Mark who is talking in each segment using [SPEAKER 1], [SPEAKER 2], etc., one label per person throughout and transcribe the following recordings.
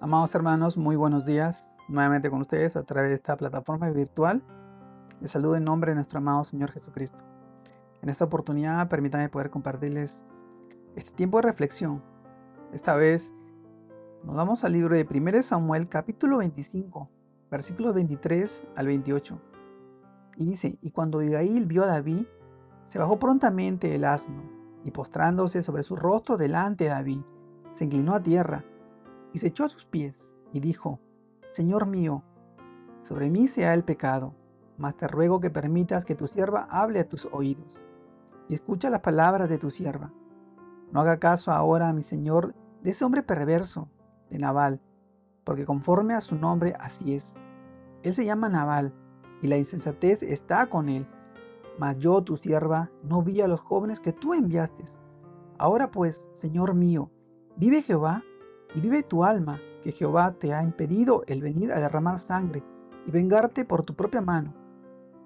[SPEAKER 1] Amados hermanos, muy buenos días. Nuevamente con ustedes a través de esta plataforma virtual. Les saludo en nombre de nuestro amado Señor Jesucristo. En esta oportunidad permítanme poder compartirles este tiempo de reflexión. Esta vez nos vamos al libro de 1 Samuel capítulo 25, versículos 23 al 28. Y dice, y cuando Abigail vio a David, se bajó prontamente el asno, y postrándose sobre su rostro delante de David, se inclinó a tierra y se echó a sus pies y dijo, Señor mío, sobre mí sea el pecado, mas te ruego que permitas que tu sierva hable a tus oídos y escucha las palabras de tu sierva. No haga caso ahora, mi Señor, de ese hombre perverso, de Nabal, porque conforme a su nombre así es. Él se llama Nabal, y la insensatez está con él. Mas yo, tu sierva, no vi a los jóvenes que tú enviaste. Ahora pues, Señor mío, vive Jehová, y vive tu alma, que Jehová te ha impedido el venir a derramar sangre y vengarte por tu propia mano.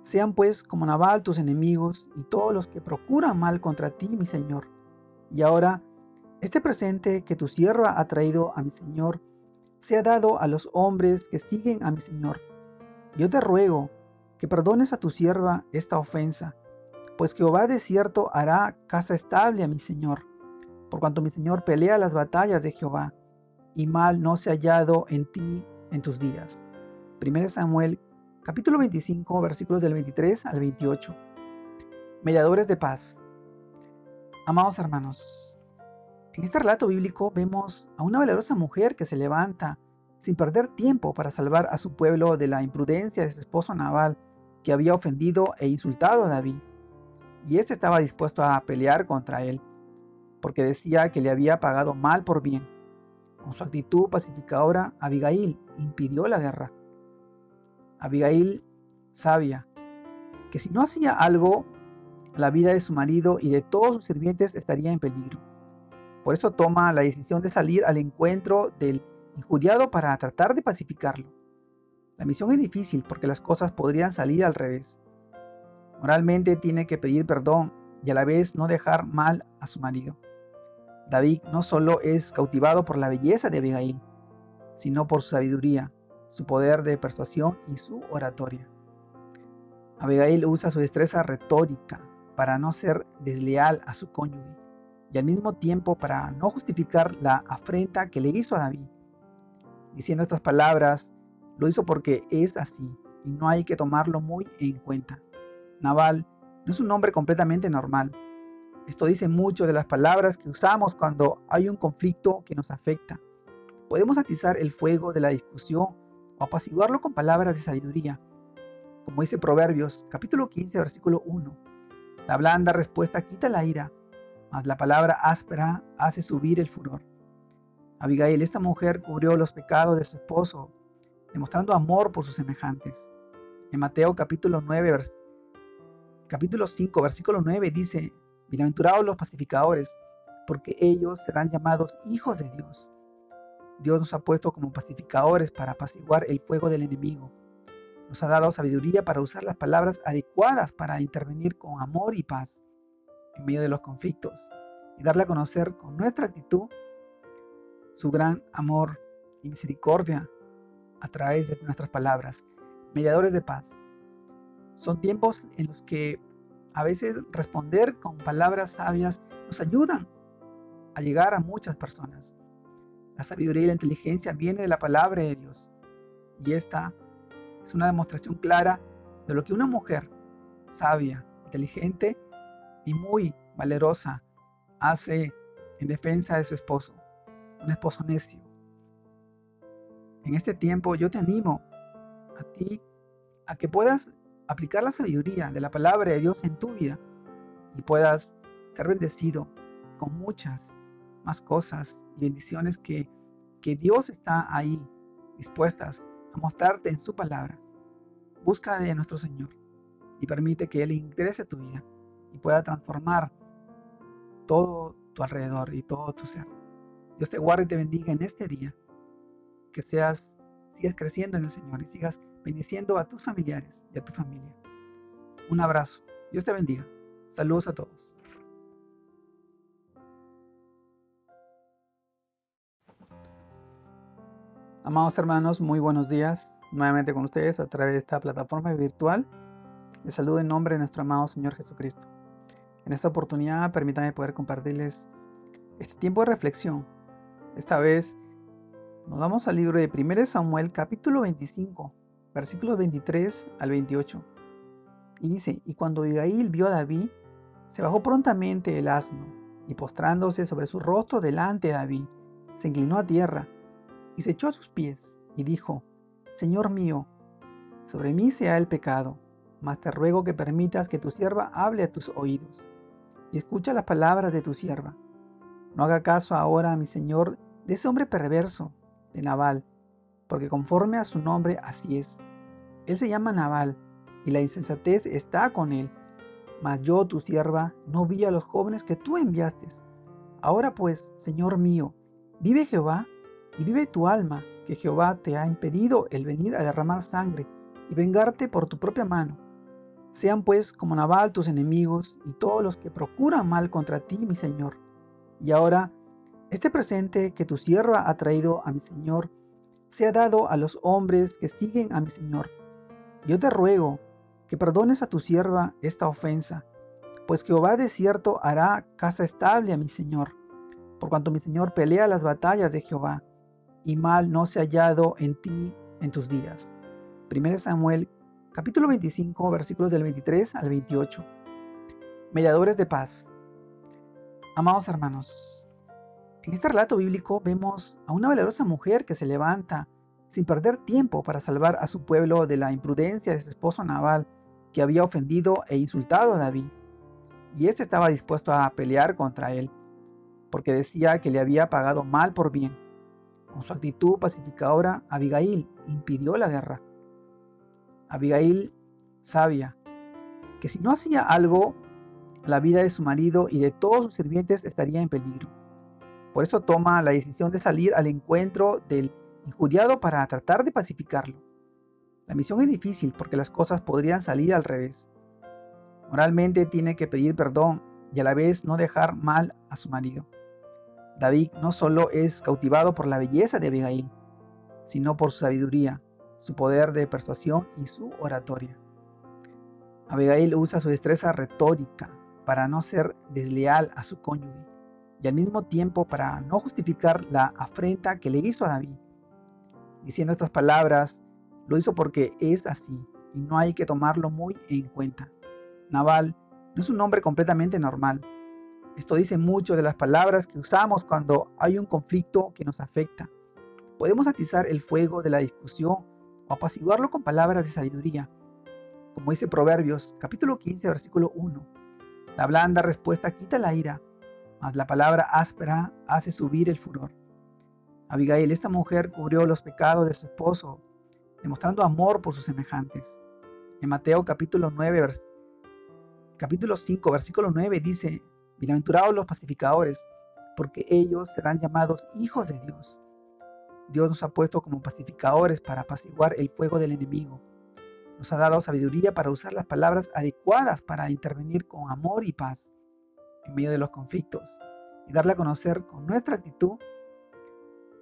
[SPEAKER 1] Sean pues como Nabal tus enemigos y todos los que procuran mal contra ti, mi Señor. Y ahora, este presente que tu sierva ha traído a mi Señor, sea dado a los hombres que siguen a mi Señor. Yo te ruego que perdones a tu sierva esta ofensa, pues Jehová de cierto hará casa estable a mi Señor, por cuanto mi Señor pelea las batallas de Jehová y mal no se ha hallado en ti en tus días. 1 Samuel capítulo 25 versículos del 23 al 28. Mediadores de paz. Amados hermanos, en este relato bíblico vemos a una valerosa mujer que se levanta sin perder tiempo para salvar a su pueblo de la imprudencia de su esposo Nabal, que había ofendido e insultado a David. Y éste estaba dispuesto a pelear contra él, porque decía que le había pagado mal por bien. Con su actitud pacificadora, Abigail impidió la guerra. Abigail sabia que si no hacía algo, la vida de su marido y de todos sus sirvientes estaría en peligro. Por eso toma la decisión de salir al encuentro del injuriado para tratar de pacificarlo. La misión es difícil porque las cosas podrían salir al revés. Moralmente tiene que pedir perdón y a la vez no dejar mal a su marido. David no solo es cautivado por la belleza de Abigail, sino por su sabiduría, su poder de persuasión y su oratoria. Abigail usa su destreza retórica para no ser desleal a su cónyuge y al mismo tiempo para no justificar la afrenta que le hizo a David. Diciendo estas palabras, lo hizo porque es así y no hay que tomarlo muy en cuenta. Naval no es un hombre completamente normal, esto dice mucho de las palabras que usamos cuando hay un conflicto que nos afecta. Podemos atizar el fuego de la discusión o apaciguarlo con palabras de sabiduría. Como dice Proverbios capítulo 15 versículo 1. La blanda respuesta quita la ira, mas la palabra áspera hace subir el furor. Abigail, esta mujer, cubrió los pecados de su esposo, demostrando amor por sus semejantes. En Mateo capítulo 9, capítulo 5, versículo 9 dice, Bienaventurados los pacificadores, porque ellos serán llamados hijos de Dios. Dios nos ha puesto como pacificadores para apaciguar el fuego del enemigo. Nos ha dado sabiduría para usar las palabras adecuadas para intervenir con amor y paz en medio de los conflictos y darle a conocer con nuestra actitud su gran amor y misericordia a través de nuestras palabras. Mediadores de paz. Son tiempos en los que a veces responder con palabras sabias nos ayudan a llegar a muchas personas. La sabiduría y la inteligencia viene de la palabra de Dios. Y esta es una demostración clara de lo que una mujer sabia, inteligente y muy valerosa hace en defensa de su esposo, un esposo necio. En este tiempo yo te animo a ti a que puedas aplicar la sabiduría de la palabra de Dios en tu vida y puedas ser bendecido con muchas más cosas y bendiciones que, que Dios está ahí dispuestas a mostrarte en su palabra. Busca de nuestro Señor y permite que Él ingrese a tu vida y pueda transformar todo tu alrededor y todo tu ser. Dios te guarde y te bendiga en este día. Que seas sigas creciendo en el Señor y sigas bendiciendo a tus familiares y a tu familia. Un abrazo. Dios te bendiga. Saludos a todos. Amados hermanos, muy buenos días. Nuevamente con ustedes a través de esta plataforma virtual. Les saludo en nombre de nuestro amado Señor Jesucristo. En esta oportunidad permítanme poder compartirles este tiempo de reflexión. Esta vez nos vamos al libro de 1 Samuel capítulo 25, versículos 23 al 28. Y dice, y cuando Abigail vio a David, se bajó prontamente el asno, y postrándose sobre su rostro delante de David, se inclinó a tierra y se echó a sus pies y dijo, Señor mío, sobre mí sea el pecado, mas te ruego que permitas que tu sierva hable a tus oídos y escucha las palabras de tu sierva. No haga caso ahora, mi Señor, de ese hombre perverso, de Nabal, porque conforme a su nombre así es. Él se llama Nabal, y la insensatez está con él. Mas yo, tu sierva, no vi a los jóvenes que tú enviaste. Ahora pues, Señor mío, vive Jehová, y vive tu alma, que Jehová te ha impedido el venir a derramar sangre y vengarte por tu propia mano. Sean pues como Nabal tus enemigos y todos los que procuran mal contra ti, mi Señor. Y ahora, este presente que tu sierva ha traído a mi Señor, sea dado a los hombres que siguen a mi Señor. Yo te ruego que perdones a tu sierva esta ofensa, pues Jehová de cierto hará casa estable a mi Señor, por cuanto mi Señor pelea las batallas de Jehová y mal no se ha hallado en ti en tus días. 1 Samuel capítulo 25 versículos del 23 al 28. Mediadores de paz. Amados hermanos, en este relato bíblico vemos a una valerosa mujer que se levanta sin perder tiempo para salvar a su pueblo de la imprudencia de su esposo Nabal, que había ofendido e insultado a David. Y éste estaba dispuesto a pelear contra él, porque decía que le había pagado mal por bien. Con su actitud pacificadora, Abigail impidió la guerra. Abigail sabia que si no hacía algo, la vida de su marido y de todos sus sirvientes estaría en peligro. Por eso toma la decisión de salir al encuentro del injuriado para tratar de pacificarlo. La misión es difícil porque las cosas podrían salir al revés. Moralmente tiene que pedir perdón y a la vez no dejar mal a su marido. David no solo es cautivado por la belleza de Abigail, sino por su sabiduría, su poder de persuasión y su oratoria. Abigail usa su destreza retórica para no ser desleal a su cónyuge y al mismo tiempo para no justificar la afrenta que le hizo a David. Diciendo estas palabras, lo hizo porque es así y no hay que tomarlo muy en cuenta. Naval no es un hombre completamente normal, esto dice mucho de las palabras que usamos cuando hay un conflicto que nos afecta. Podemos atizar el fuego de la discusión o apaciguarlo con palabras de sabiduría. Como dice Proverbios capítulo 15 versículo 1. La blanda respuesta quita la ira, mas la palabra áspera hace subir el furor. Abigail, esta mujer, cubrió los pecados de su esposo, demostrando amor por sus semejantes. En Mateo capítulo 9, capítulo 5, versículo 9 dice, Bienaventurados los pacificadores, porque ellos serán llamados hijos de Dios. Dios nos ha puesto como pacificadores para apaciguar el fuego del enemigo. Nos ha dado sabiduría para usar las palabras adecuadas para intervenir con amor y paz en medio de los conflictos y darle a conocer con nuestra actitud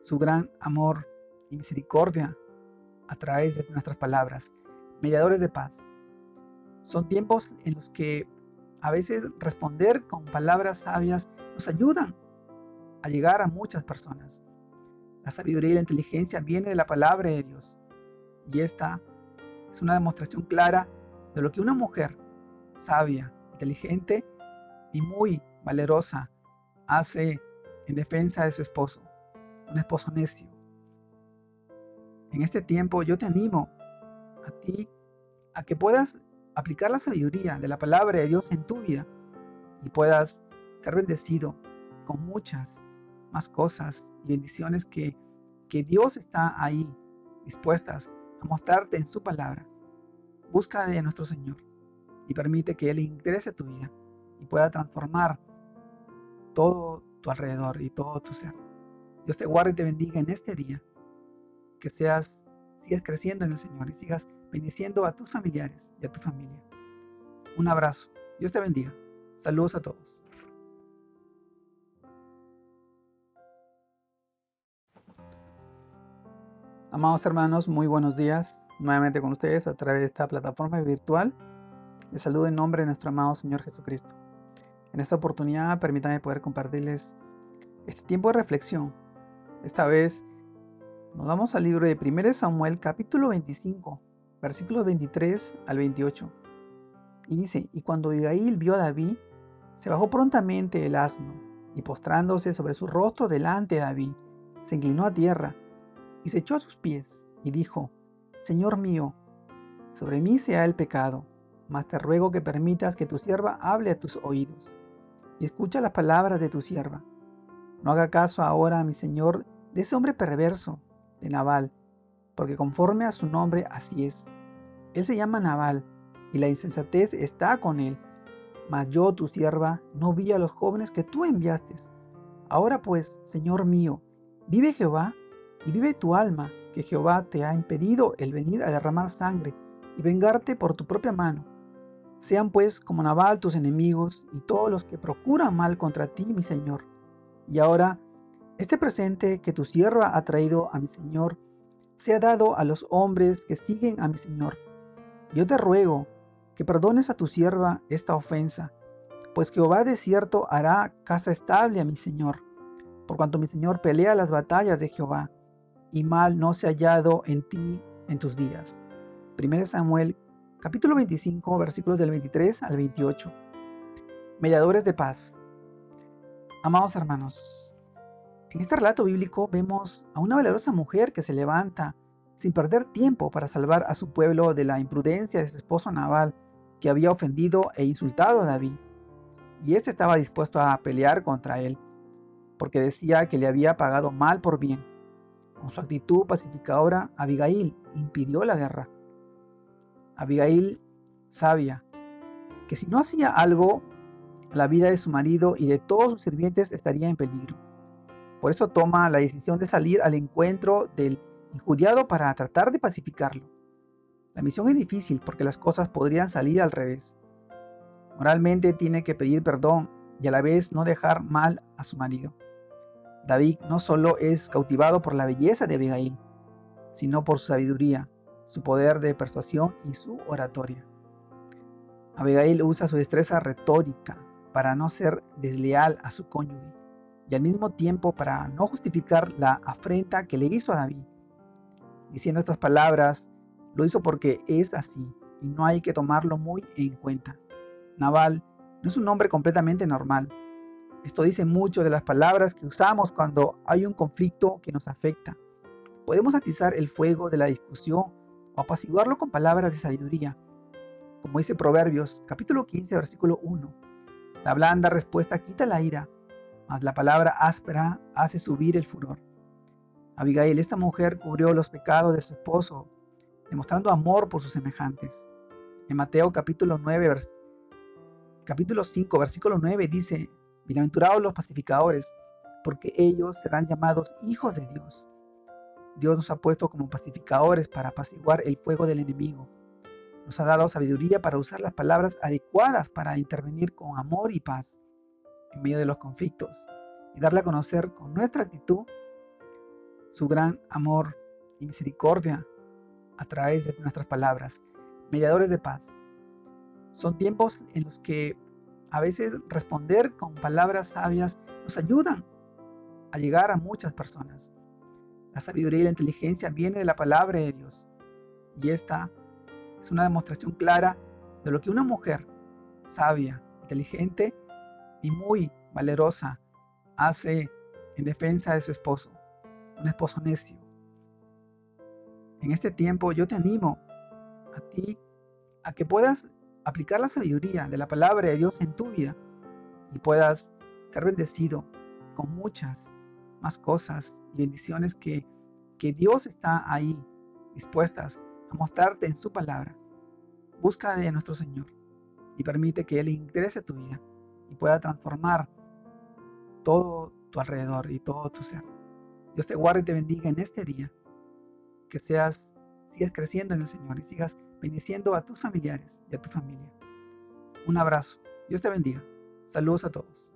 [SPEAKER 1] su gran amor y misericordia a través de nuestras palabras. Mediadores de paz. Son tiempos en los que a veces responder con palabras sabias nos ayudan a llegar a muchas personas. La sabiduría y la inteligencia viene de la palabra de Dios. Y esta es una demostración clara de lo que una mujer sabia, inteligente y muy valerosa hace en defensa de su esposo, un esposo necio. En este tiempo yo te animo a ti a que puedas aplicar la sabiduría de la palabra de Dios en tu vida y puedas ser bendecido con muchas más cosas y bendiciones que, que Dios está ahí dispuestas a mostrarte en su palabra. Busca de nuestro Señor y permite que Él ingrese a tu vida y pueda transformar todo tu alrededor y todo tu ser. Dios te guarde y te bendiga en este día. Que seas sigas creciendo en el Señor y sigas bendiciendo a tus familiares y a tu familia. Un abrazo. Dios te bendiga. Saludos a todos. Amados hermanos, muy buenos días. Nuevamente con ustedes a través de esta plataforma virtual. Les saludo en nombre de nuestro amado Señor Jesucristo. En esta oportunidad, permítanme poder compartirles este tiempo de reflexión. Esta vez nos vamos al libro de 1 Samuel, capítulo 25, versículos 23 al 28. Y dice: Y cuando Abigail vio a David, se bajó prontamente el asno y postrándose sobre su rostro delante de David, se inclinó a tierra y se echó a sus pies y dijo, Señor mío, sobre mí sea el pecado, mas te ruego que permitas que tu sierva hable a tus oídos y escucha las palabras de tu sierva. No haga caso ahora, mi Señor, de ese hombre perverso, de Nabal, porque conforme a su nombre así es. Él se llama Nabal, y la insensatez está con él. Mas yo, tu sierva, no vi a los jóvenes que tú enviaste. Ahora pues, Señor mío, vive Jehová, y vive tu alma, que Jehová te ha impedido el venir a derramar sangre y vengarte por tu propia mano. Sean pues como Nabal tus enemigos y todos los que procuran mal contra ti, mi Señor. Y ahora, este presente que tu sierva ha traído a mi Señor, sea dado a los hombres que siguen a mi Señor. Yo te ruego que perdones a tu sierva esta ofensa, pues Jehová de cierto hará casa estable a mi Señor, por cuanto mi Señor pelea las batallas de Jehová y mal no se ha hallado en ti en tus días. 1 Samuel capítulo 25 versículos del 23 al 28. Mediadores de paz. Amados hermanos, en este relato bíblico vemos a una valerosa mujer que se levanta sin perder tiempo para salvar a su pueblo de la imprudencia de su esposo Nabal, que había ofendido e insultado a David. Y éste estaba dispuesto a pelear contra él, porque decía que le había pagado mal por bien. Con su actitud pacificadora, Abigail impidió la guerra. Abigail sabia que si no hacía algo, la vida de su marido y de todos sus sirvientes estaría en peligro. Por eso toma la decisión de salir al encuentro del injuriado para tratar de pacificarlo. La misión es difícil porque las cosas podrían salir al revés. Moralmente tiene que pedir perdón y a la vez no dejar mal a su marido. David no solo es cautivado por la belleza de Abigail, sino por su sabiduría, su poder de persuasión y su oratoria. Abigail usa su destreza retórica para no ser desleal a su cónyuge y al mismo tiempo para no justificar la afrenta que le hizo a David. Diciendo estas palabras, lo hizo porque es así y no hay que tomarlo muy en cuenta. Naval no es un hombre completamente normal, esto dice mucho de las palabras que usamos cuando hay un conflicto que nos afecta. Podemos atizar el fuego de la discusión o apaciguarlo con palabras de sabiduría. Como dice Proverbios capítulo 15 versículo 1. La blanda respuesta quita la ira, mas la palabra áspera hace subir el furor. Abigail, esta mujer, cubrió los pecados de su esposo, demostrando amor por sus semejantes. En Mateo capítulo 9, capítulo 5, versículo 9 dice, Bienaventurados los pacificadores, porque ellos serán llamados hijos de Dios. Dios nos ha puesto como pacificadores para apaciguar el fuego del enemigo. Nos ha dado sabiduría para usar las palabras adecuadas para intervenir con amor y paz en medio de los conflictos y darle a conocer con nuestra actitud su gran amor y misericordia a través de nuestras palabras. Mediadores de paz. Son tiempos en los que a veces responder con palabras sabias nos ayudan a llegar a muchas personas. La sabiduría y la inteligencia viene de la palabra de Dios. Y esta es una demostración clara de lo que una mujer sabia, inteligente y muy valerosa hace en defensa de su esposo, un esposo necio. En este tiempo yo te animo a ti a que puedas aplicar la sabiduría de la palabra de Dios en tu vida y puedas ser bendecido con muchas más cosas y bendiciones que, que Dios está ahí dispuestas a mostrarte en su palabra. Busca de nuestro Señor y permite que Él ingrese a tu vida y pueda transformar todo tu alrededor y todo tu ser. Dios te guarde y te bendiga en este día. Que seas sigas creciendo en el Señor y sigas bendiciendo a tus familiares y a tu familia. Un abrazo. Dios te bendiga. Saludos a todos.